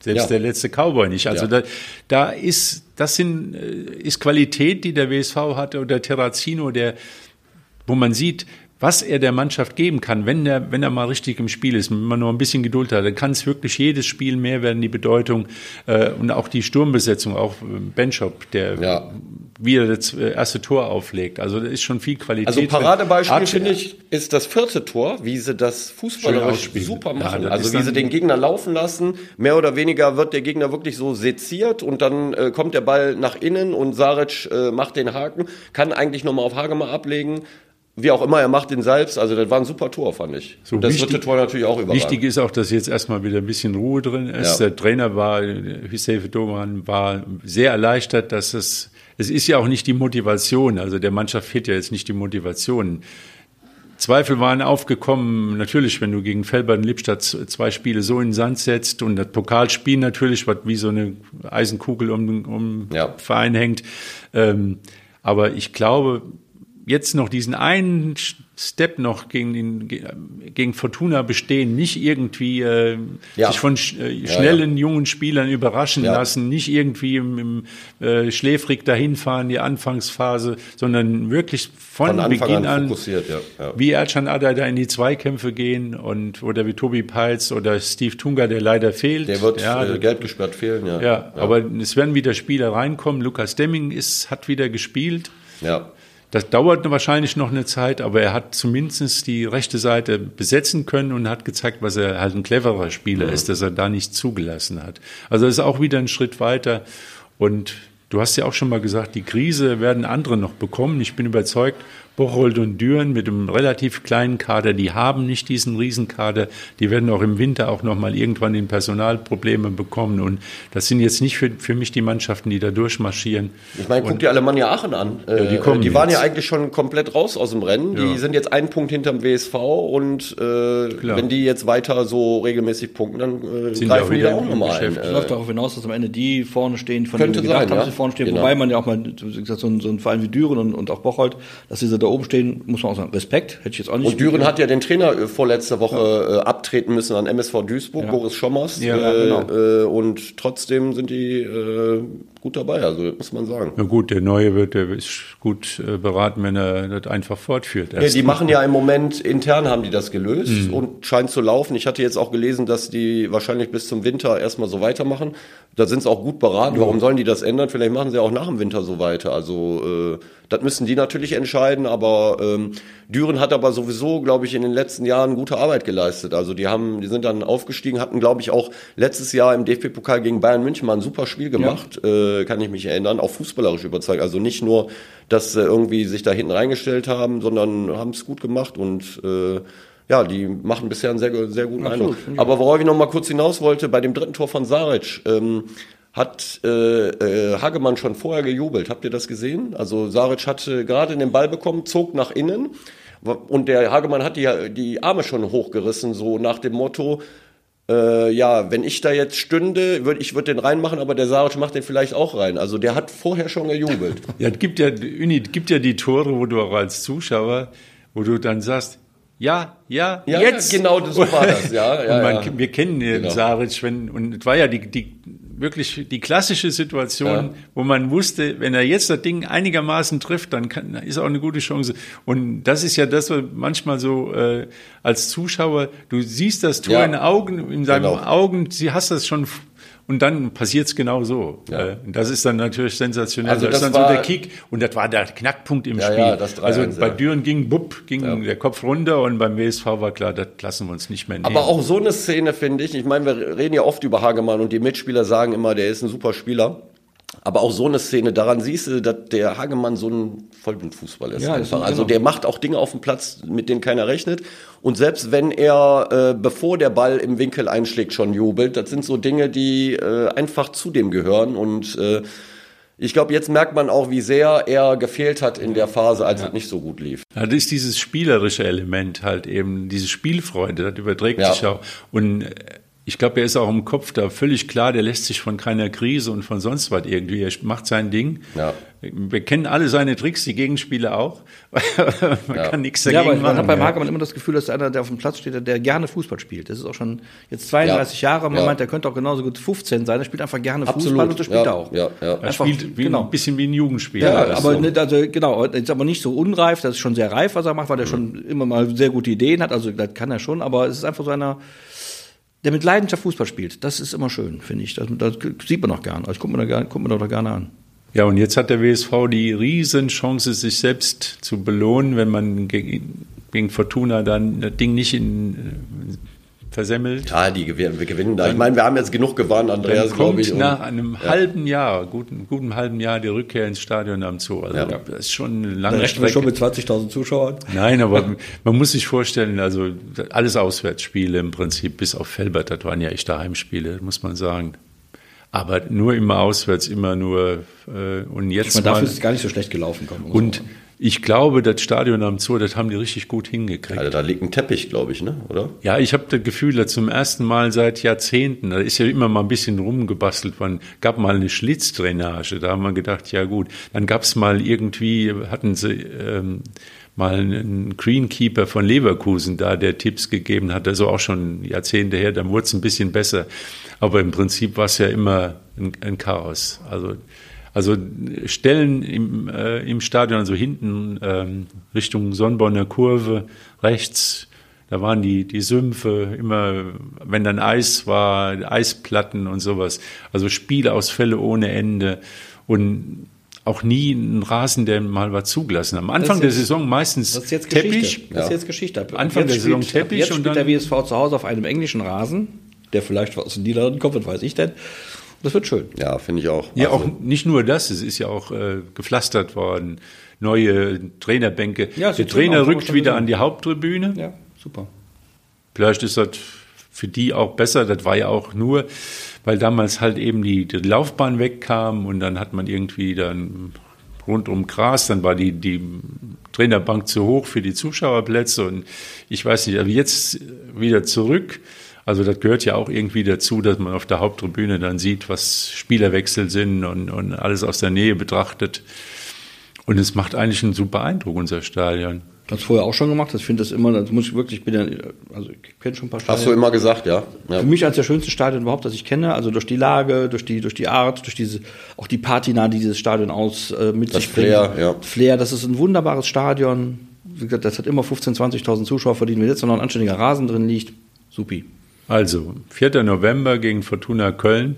Selbst Ja. der letzte Cowboy nicht. Also Ja. da, da ist, das sind, äh, ist Qualität, die der WSV hatte oder Terrazino, der, wo man sieht, was er der Mannschaft geben kann, wenn er, wenn er mal richtig im Spiel ist, wenn man nur ein bisschen Geduld hat, dann kann es wirklich jedes Spiel mehr werden, die Bedeutung äh, und auch die Sturmbesetzung, auch äh, Benchop, der Ja. wieder das äh, erste Tor auflegt. Also da ist schon viel Qualität. Also. Paradebeispiel Arch- finde ich ist das vierte Tor, wie sie das fußballerisch super Ja, machen. das also wie sie den Gegner laufen lassen, mehr oder weniger wird der Gegner wirklich so seziert und dann äh, kommt der Ball nach innen und Saric äh, macht den Haken, kann eigentlich nochmal auf Hagemer ablegen. Wie auch immer, er macht den selbst. Also das war ein super Tor, fand ich. So und das wichtig- dritte Tor natürlich auch überragend. Wichtig ist auch, dass jetzt erstmal wieder ein bisschen Ruhe drin ist. Ja. Der Trainer war, Hüseyin Doman, war sehr erleichtert, dass es, es ist ja auch nicht die Motivation, also der Mannschaft fehlt ja jetzt nicht die Motivation. Zweifel waren aufgekommen, natürlich, wenn du gegen Felbert-Lippstadt zwei Spiele so in den Sand setzt und das Pokalspiel natürlich, was wie so eine Eisenkugel um, um ja. Verein hängt. Ähm, aber ich glaube, jetzt noch diesen einen Step noch gegen, den, gegen Fortuna bestehen, nicht irgendwie äh, ja. sich von sch äh, schnellen ja, ja. jungen Spielern überraschen lassen, nicht irgendwie im, im äh, schläfrig dahinfahren, die Anfangsphase, sondern wirklich von, von Beginn an, an wie Ercan Adai da in die Zweikämpfe gehen und oder wie Tobi Peitz oder Steve Tunga, der leider fehlt. Der wird äh, gelb gesperrt fehlen, ja. ja. aber es werden wieder Spieler reinkommen. Lukas Demming ist, hat wieder gespielt. Ja. Das dauert wahrscheinlich noch eine Zeit, aber er hat zumindest die rechte Seite besetzen können und hat gezeigt, was er halt ein cleverer Spieler ja. ist, dass er da nicht zugelassen hat. Also das ist auch wieder ein Schritt weiter. Und du hast ja auch schon mal gesagt, die Krise werden andere noch bekommen. Ich bin überzeugt, Bocholt und Düren mit einem relativ kleinen Kader, die haben nicht diesen Riesenkader. Die werden auch im Winter auch noch mal irgendwann in Personalprobleme bekommen. Und das sind jetzt nicht für, für mich die Mannschaften, die da durchmarschieren. Ich meine, guck dir Alemannia Aachen an. Ja, die, äh, kommen die waren ja eigentlich schon komplett raus aus dem Rennen. Die ja. sind jetzt einen Punkt hinterm WSV und äh, wenn die jetzt weiter so regelmäßig punkten, dann äh, sind greifen die da auch nochmal ein. Es läuft darauf hinaus, dass am Ende die vorne stehen, von denen wir gedacht sein, haben, ja? vorne stehen. Genau. Wobei man ja auch mal, so, so ein Verein wie Düren und, und auch Bocholt, dass diese da oben stehen, muss man auch sagen, Respekt, hätte ich jetzt auch nicht. Und Düren hat ja den Trainer äh, vorletzte Woche ja. Äh, abtreten müssen an MSV Duisburg, ja. Boris Schommers. Ja, äh, genau. Äh, und trotzdem sind die äh, gut dabei, also muss man sagen. Na gut, der Neue wird, der ist gut äh, beraten, wenn er das einfach fortführt. Ja, die machen ja im Moment, intern haben die das gelöst mhm. und scheint zu laufen. Ich hatte jetzt auch gelesen, dass die wahrscheinlich bis zum Winter erstmal so weitermachen. Da sind sie auch gut beraten. Ja. Warum sollen die das ändern? Vielleicht machen sie auch nach dem Winter so weiter. Also äh, das müssen die natürlich entscheiden, aber ähm, Düren hat aber sowieso, glaube ich, in den letzten Jahren gute Arbeit geleistet. Also die haben, die sind dann aufgestiegen, hatten, glaube ich, auch letztes Jahr im DFB-Pokal gegen Bayern München mal ein super Spiel gemacht, ja. äh, kann ich mich erinnern, auch fußballerisch überzeugt. Also nicht nur, dass sie irgendwie sich da hinten reingestellt haben, sondern haben es gut gemacht und äh, ja, die machen bisher einen sehr, sehr guten Absolut, Eindruck. Aber worauf ich noch mal kurz hinaus wollte, bei dem dritten Tor von Saric, ähm, hat äh, äh, Hagemann schon vorher gejubelt. Habt ihr das gesehen? Also Saric hatte gerade den Ball bekommen, zog nach innen und der Hagemann hat die, die Arme schon hochgerissen, so nach dem Motto, äh, ja, wenn ich da jetzt stünde, würde ich würde den reinmachen, aber der Saric macht den vielleicht auch rein. Also der hat vorher schon gejubelt. <laughs> ja, es gibt ja, Uni, gibt ja die Tore, wo du auch als Zuschauer, wo du dann sagst, ja, ja, ja jetzt. Genau, so war das, ja. ja, man, ja. Wir kennen den genau. Saric, wenn, und es war ja die, die wirklich die klassische Situation, ja. wo man wusste, wenn er jetzt das Ding einigermaßen trifft, dann kann, ist auch eine gute Chance. Und das ist ja das, was manchmal so äh, als Zuschauer, du siehst das Tor ja. in Augen, in seinen genau. Augen, sie hast das schon und dann passiert es genau so. Ja. Äh, das ist dann natürlich sensationell. Also das, das ist dann so der Kick. Und das war der Knackpunkt im ja, Spiel. Ja, das also bei Düren ging bupp, ging der Kopf runter und beim WSV war klar, das lassen wir uns nicht mehr nehmen. Aber auch so eine Szene finde ich, ich meine, wir reden ja oft über Hagemann und die Mitspieler sagen immer, der ist ein super Spieler. Aber auch so eine Szene, daran siehst du, dass der Hagemann so ein Vollblutfußballer ist. Ja, einfach. Also genau. der macht auch Dinge auf dem Platz, mit denen keiner rechnet. Und selbst wenn er, äh, bevor der Ball im Winkel einschlägt, schon jubelt, das sind so Dinge, die äh, einfach zu dem gehören. Und äh, ich glaube, jetzt merkt man auch, wie sehr er gefehlt hat in der Phase, als ja. es nicht so gut lief. Ja, das ist dieses spielerische Element halt eben, diese Spielfreude, das überträgt ja. sich auch. Und äh, ich glaube, er ist auch im Kopf da völlig klar, der lässt sich von keiner Krise und von sonst was irgendwie. Er macht sein Ding. Ja. Wir kennen alle seine Tricks, die Gegenspieler auch. <laughs> man ja. kann nichts dagegen ja, aber man machen. hat beim Hagemann immer das Gefühl, dass einer, der auf dem Platz steht, der gerne Fußball spielt. Das ist auch schon jetzt 32 ja. Jahre. Man meint, der könnte auch genauso gut 15 sein. Er spielt einfach gerne Absolut. Fußball und das spielt er auch. Ja, ja. Er einfach, spielt wie, genau. ein bisschen wie ein Jugendspieler. Ja, aber so. nicht, also, genau, ist aber nicht so unreif. Das ist schon sehr reif, was er macht, weil er mhm. schon immer mal sehr gute Ideen hat. Also das kann er schon. Aber es ist einfach so einer der mit Leidenschaft Fußball spielt. Das ist immer schön, finde ich. Das, das, sieht man doch gerne. Das guckt man, da, guckt man doch gerne an. Ja, und jetzt hat der WSV die Riesenchance, sich selbst zu belohnen, wenn man gegen, gegen Fortuna dann das Ding nicht in versemmelt. Ja, die gewinnen, wir gewinnen da. Ich meine, wir haben jetzt genug gewarnt, Andreas, glaube ich. nach einem ja. halben Jahr, guten, guten halben Jahr, die Rückkehr ins Stadion am Zoo. Also ja. das ist schon eine lange da Strecke. wir schon mit 20.000 Zuschauern. Nein, aber <laughs> man muss sich vorstellen, also alles Auswärtsspiele im Prinzip, bis auf Felbert, das waren ja echte Heimspiele, muss man sagen. Aber nur immer auswärts, immer nur äh, und jetzt. Ich meine, dafür ist es gar nicht so schlecht gelaufen. Und Ich glaube, das Stadion am Zoo, das haben die richtig gut hingekriegt. Also da liegt ein Teppich, glaube ich, ne? oder? Ja, ich habe das Gefühl, dass zum ersten Mal seit Jahrzehnten, da ist ja immer mal ein bisschen rumgebastelt worden, gab mal eine Schlitzdrainage. Da haben wir gedacht, ja gut. Dann gab es mal irgendwie, hatten sie ähm, mal einen Greenkeeper von Leverkusen da, der Tipps gegeben hat, also auch schon Jahrzehnte her, dann wurde es ein bisschen besser. Aber im Prinzip war es ja immer ein, ein Chaos. Also also Stellen im, äh, im Stadion, also hinten ähm, Richtung Sonnenborner Kurve, rechts, da waren die, die Sümpfe, immer, wenn dann Eis war, Eisplatten und sowas. Also Spielausfälle ohne Ende und auch nie ein Rasen, der mal war zugelassen. Am Anfang der Saison meistens das ist jetzt Teppich. Geschichte. Das ist jetzt Geschichte. Ab Anfang jetzt der Saison spielt, Teppich Jetzt und spielt dann- der WSV zu Hause auf einem englischen Rasen, der vielleicht aus den Niederlanden kommt, was weiß ich denn. Das wird schön. Ja, finde ich auch. Ja, Also, auch nicht nur das, es ist ja auch äh, gepflastert worden. Neue Trainerbänke. Ja, der Trainer aus, rückt wieder an die Haupttribüne. Ja, super. Vielleicht ist das für die auch besser. Das war ja auch nur, weil damals halt eben die, die Laufbahn wegkam und dann hat man irgendwie dann rund um Gras, dann war die, die Trainerbank zu hoch für die Zuschauerplätze und ich weiß nicht, aber jetzt wieder zurück. Also das gehört ja auch irgendwie dazu, dass man auf der Haupttribüne dann sieht, was Spielerwechsel sind und, und alles aus der Nähe betrachtet. Und es macht eigentlich einen super Eindruck, unser Stadion. Das vorher auch schon gemacht. Ich finde das immer, das muss ich wirklich, ich bin ja, also ich kenne schon ein paar hast du Stadien. immer gesagt, ja. ja. Für mich eines der schönsten Stadien überhaupt, das ich kenne. Also durch die Lage, durch die, durch die Art, durch diese, auch die Patina, die dieses Stadion aus äh, mit Das sich Flair, bringt. ja. Flair, das ist ein wunderbares Stadion. Wie gesagt, das hat immer 15.000, 20.000 Zuschauer verdient. Wenn jetzt noch ein anständiger Rasen drin liegt, supi. Also, 4. November gegen Fortuna Köln.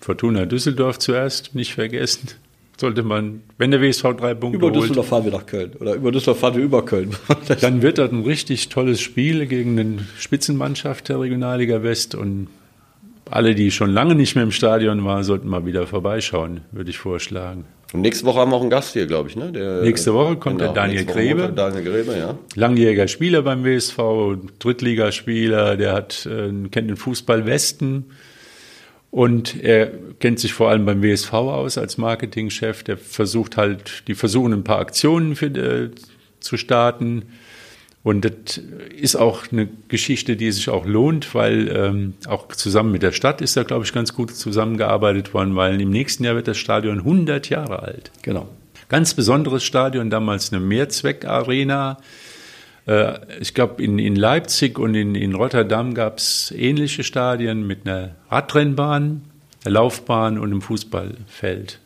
Fortuna Düsseldorf zuerst, nicht vergessen. Sollte man, wenn der WSV drei Punkte Über holt, Düsseldorf fahren wir nach Köln. Oder über Düsseldorf fahren wir über Köln. dann wird das ein richtig tolles Spiel gegen eine Spitzenmannschaft der Regionalliga West. Und alle, die schon lange nicht mehr im Stadion waren, sollten mal wieder vorbeischauen, würde ich vorschlagen. Und nächste Woche haben wir auch einen Gast hier, glaube ich, ne? Der, Nächste Woche kommt der Daniel Grebe. Daniel Grebe, ja. langjähriger Spieler beim WSV, Drittligaspieler, der hat, äh, kennt den Fußball Westen und er kennt sich vor allem beim WSV aus als Marketingchef. Der versucht halt, die versuchen ein paar Aktionen für, äh, zu starten. Und das ist auch eine Geschichte, die sich auch lohnt, weil ähm, auch zusammen mit der Stadt ist da, glaube ich, ganz gut zusammengearbeitet worden, weil im nächsten Jahr wird das Stadion 100 Jahre alt. genau. Ganz besonderes Stadion, damals eine Mehrzweckarena. Äh, Ich glaube, in, in Leipzig und in, in Rotterdam gab es ähnliche Stadien mit einer Radrennbahn, einer Laufbahn und einem Fußballfeld.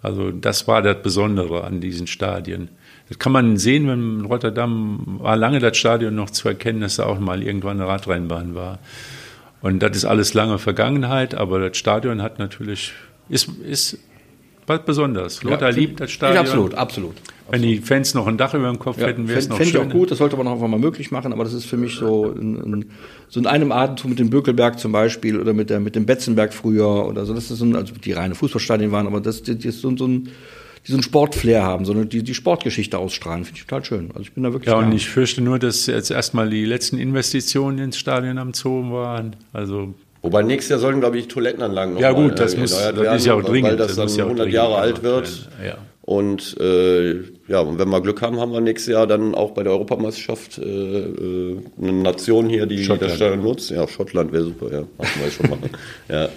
Also das war das Besondere an diesen Stadien. Das kann man sehen, wenn in Rotterdam war lange das Stadion noch zu erkennen, dass da auch mal irgendwann eine Radrennbahn war. Und das ist alles lange Vergangenheit, aber das Stadion hat natürlich, ist, ist was Besonderes. Lothar liebt das Stadion. Ja, absolut, absolut. Wenn die Fans noch ein Dach über dem Kopf Ja, hätten, wäre es Fände noch fänd ich schöner. auch gut, das sollte man auch einfach mal möglich machen, aber das ist für mich so in, in, so in einem Atemzug mit dem Bökelberg zum Beispiel oder mit, der, mit dem Betzenberg früher oder so. Das ist so ein, also die reine Fußballstadien waren, aber das, die ist so, so ein, die so ein Sportflair haben, sondern die, die Sportgeschichte ausstrahlen, finde ich total schön. Also ich bin da wirklich Ja, und ich fürchte nur, dass jetzt erstmal die letzten Investitionen ins Stadion am Zoo waren. Also Wobei nächstes Jahr sollen, glaube ich, Toilettenanlagen noch Ja, mal, gut, das äh, muss- erneuert das werden, ist ja auch dringend, Weil das, das dann muss ja auch 100 dringend Jahre alt gemacht wird. ja. Und äh, ja, und wenn wir Glück haben, haben wir nächstes Jahr dann auch bei der Europameisterschaft äh, äh, eine Nation hier, die Schottland. das Stadion nutzt. Ja, Schottland wäre super, ja. Machen wir schon mal. <laughs> ja.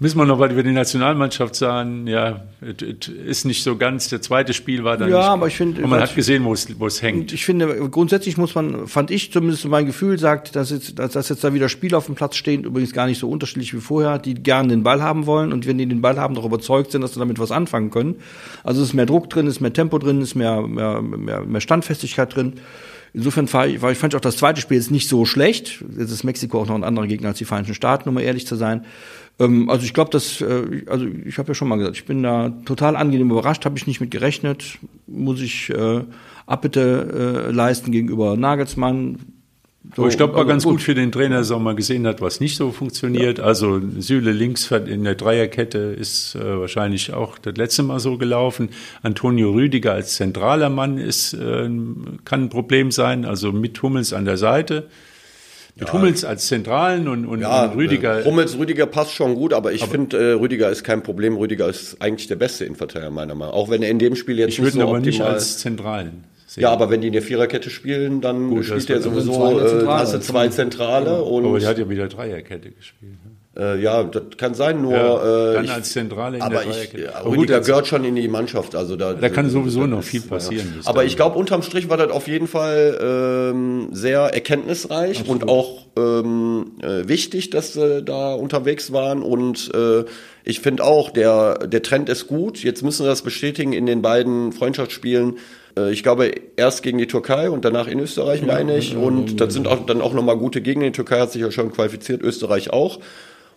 müssen wir noch was über die Nationalmannschaft sagen. Ja, es es ist nicht so ganz. Der zweite Spiel war dann Ja, nicht. aber ich finde- Und man was- hat gesehen, wo es, wo es hängt. Ich finde, grundsätzlich muss man, fand ich zumindest mein Gefühl sagt, dass jetzt, dass, dass jetzt da wieder Spieler auf dem Platz stehen, übrigens gar nicht so unterschiedlich wie vorher, die gerne den Ball haben wollen und wenn die den Ball haben, doch überzeugt sind, dass sie damit was anfangen können. Also es ist mehr Druck drin, ist mehr Tempo drin, ist mehr, mehr, mehr, mehr Standfestigkeit drin. Insofern war ich fand ich auch das zweite Spiel jetzt nicht so schlecht. Jetzt ist Mexiko auch noch ein anderer Gegner als die Vereinigten Staaten, um mal ehrlich zu sein. Ähm, also ich glaube, dass, äh, also ich habe ja schon mal gesagt, ich bin da total angenehm überrascht, habe ich nicht mit gerechnet, muss ich äh, Abbitte äh, leisten gegenüber Nagelsmann. So, ich glaube, war ganz gut. für den Trainer, dass er mal gesehen hat, was nicht so funktioniert. Also Süle links in der Dreierkette ist äh, wahrscheinlich auch das letzte Mal so gelaufen. Antonio Rüdiger als zentraler Mann ist, äh, kann ein Problem sein, also mit Hummels an der Seite. Mit Hummels als Zentralen und, und, Ja, und Rüdiger. Äh, Hummels, Rüdiger passt schon gut, aber ich finde, äh, Rüdiger ist kein Problem. Rüdiger ist eigentlich der beste Innenverteidiger meiner Meinung nach. Auch wenn er in dem Spiel jetzt ich würde ihn so aber nicht optimal als Zentralen. Ja, aber wenn die in der Viererkette spielen, dann Gut, spielt er sowieso, zwei der äh, du zwei Zentrale und aber die hat ja wieder Dreierkette gespielt. ne? äh, ja, das kann sein, nur Ja, äh, dann ich, als Zentrale in aber der ich, Dreierkette. aber gut, die gehört schon in die Mannschaft, also da, Da kann sowieso das noch viel passieren bis Aber ich glaube, unterm Strich war das auf jeden Fall ähm, sehr erkenntnisreich und auch ähm, äh, wichtig, dass sie da unterwegs waren und äh, ich finde auch, der, der Trend ist gut. Jetzt müssen wir das bestätigen in den beiden Freundschaftsspielen. Äh, Ich glaube, erst gegen die Türkei und danach in Österreich, meine ich. Und das sind auch, dann auch nochmal gute Gegner. Die Türkei hat sich ja schon qualifiziert, Österreich auch.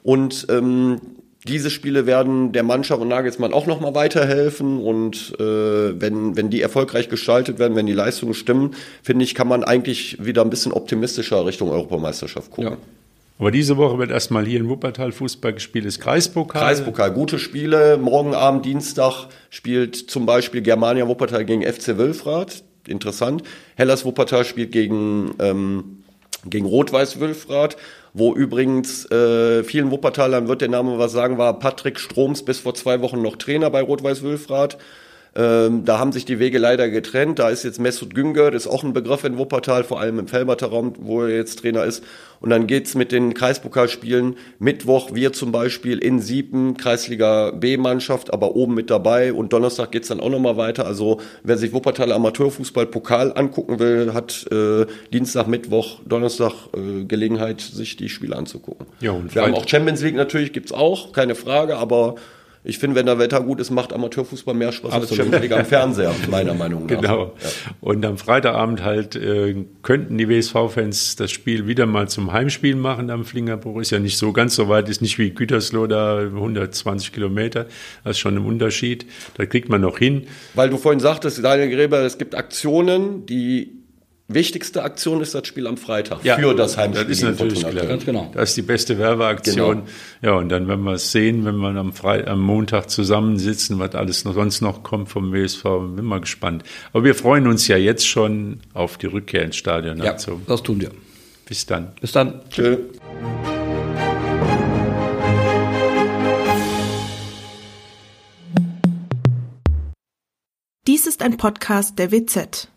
Und ähm, diese Spiele werden der Mannschaft und Nagelsmann auch nochmal weiterhelfen. Und äh, wenn, wenn die erfolgreich gestaltet werden, wenn die Leistungen stimmen, finde ich, kann man eigentlich wieder ein bisschen optimistischer Richtung Europameisterschaft gucken. Ja. Aber diese Woche wird erstmal hier in Wuppertal Fußball gespielt, ist Kreispokal. Kreispokal, gute Spiele. Morgen Abend, Dienstag spielt zum Beispiel Germania Wuppertal gegen FC Wülfrath. Interessant. Hellas Wuppertal spielt gegen, ähm, gegen Rot-Weiß Wülfrath, wo übrigens äh, vielen Wuppertalern wird der Name was sagen, war Patrick Stroms bis vor zwei Wochen noch Trainer bei Rot-Weiß Wülfrath. Ähm, da haben sich die Wege leider getrennt. Da ist jetzt Mesut Güngör, das ist auch ein Begriff in Wuppertal, vor allem im Felberter Raum, wo er jetzt Trainer ist. Und dann geht's mit den Kreispokalspielen. Mittwoch wir zum Beispiel in Siepen, Kreisliga B-Mannschaft, aber oben mit dabei. Und Donnerstag geht's dann auch nochmal weiter. Also wer sich Wuppertaler Amateurfußball-Pokal angucken will, hat äh, Dienstag, Mittwoch, Donnerstag äh, Gelegenheit, sich die Spiele anzugucken. Ja, und wir haben auch Champions League natürlich, gibt's auch, keine Frage, aber ich finde, wenn der Wetter gut ist, macht Amateurfußball mehr Spaß als Absolut. Champions League am Fernseher, meiner Meinung nach. Genau. Und am Freitagabend halt äh, könnten die WSV-Fans das Spiel wieder mal zum Heimspiel machen am Flingerbruch. Ist ja nicht so ganz so weit, ist nicht wie Gütersloh da 120 Kilometer. Das ist schon ein Unterschied. Da kriegt man noch hin. Weil du vorhin sagtest, Daniel Gräber, es gibt Aktionen, die wichtigste Aktion ist das Spiel am Freitag für das Heimspiel. Das ist natürlich Fortuna klar. Ganz genau. Das ist die beste Werbeaktion. Genau. Ja, und dann werden wir es sehen, wenn wir am, Fre am Montag zusammensitzen, was alles noch, sonst noch kommt vom WSV. Bin mal gespannt. Aber wir freuen uns ja jetzt schon auf die Rückkehr ins Stadion. Ja, Also, das tun wir. bis dann. Bis dann. Tschö. Dies ist ein Podcast der WZ.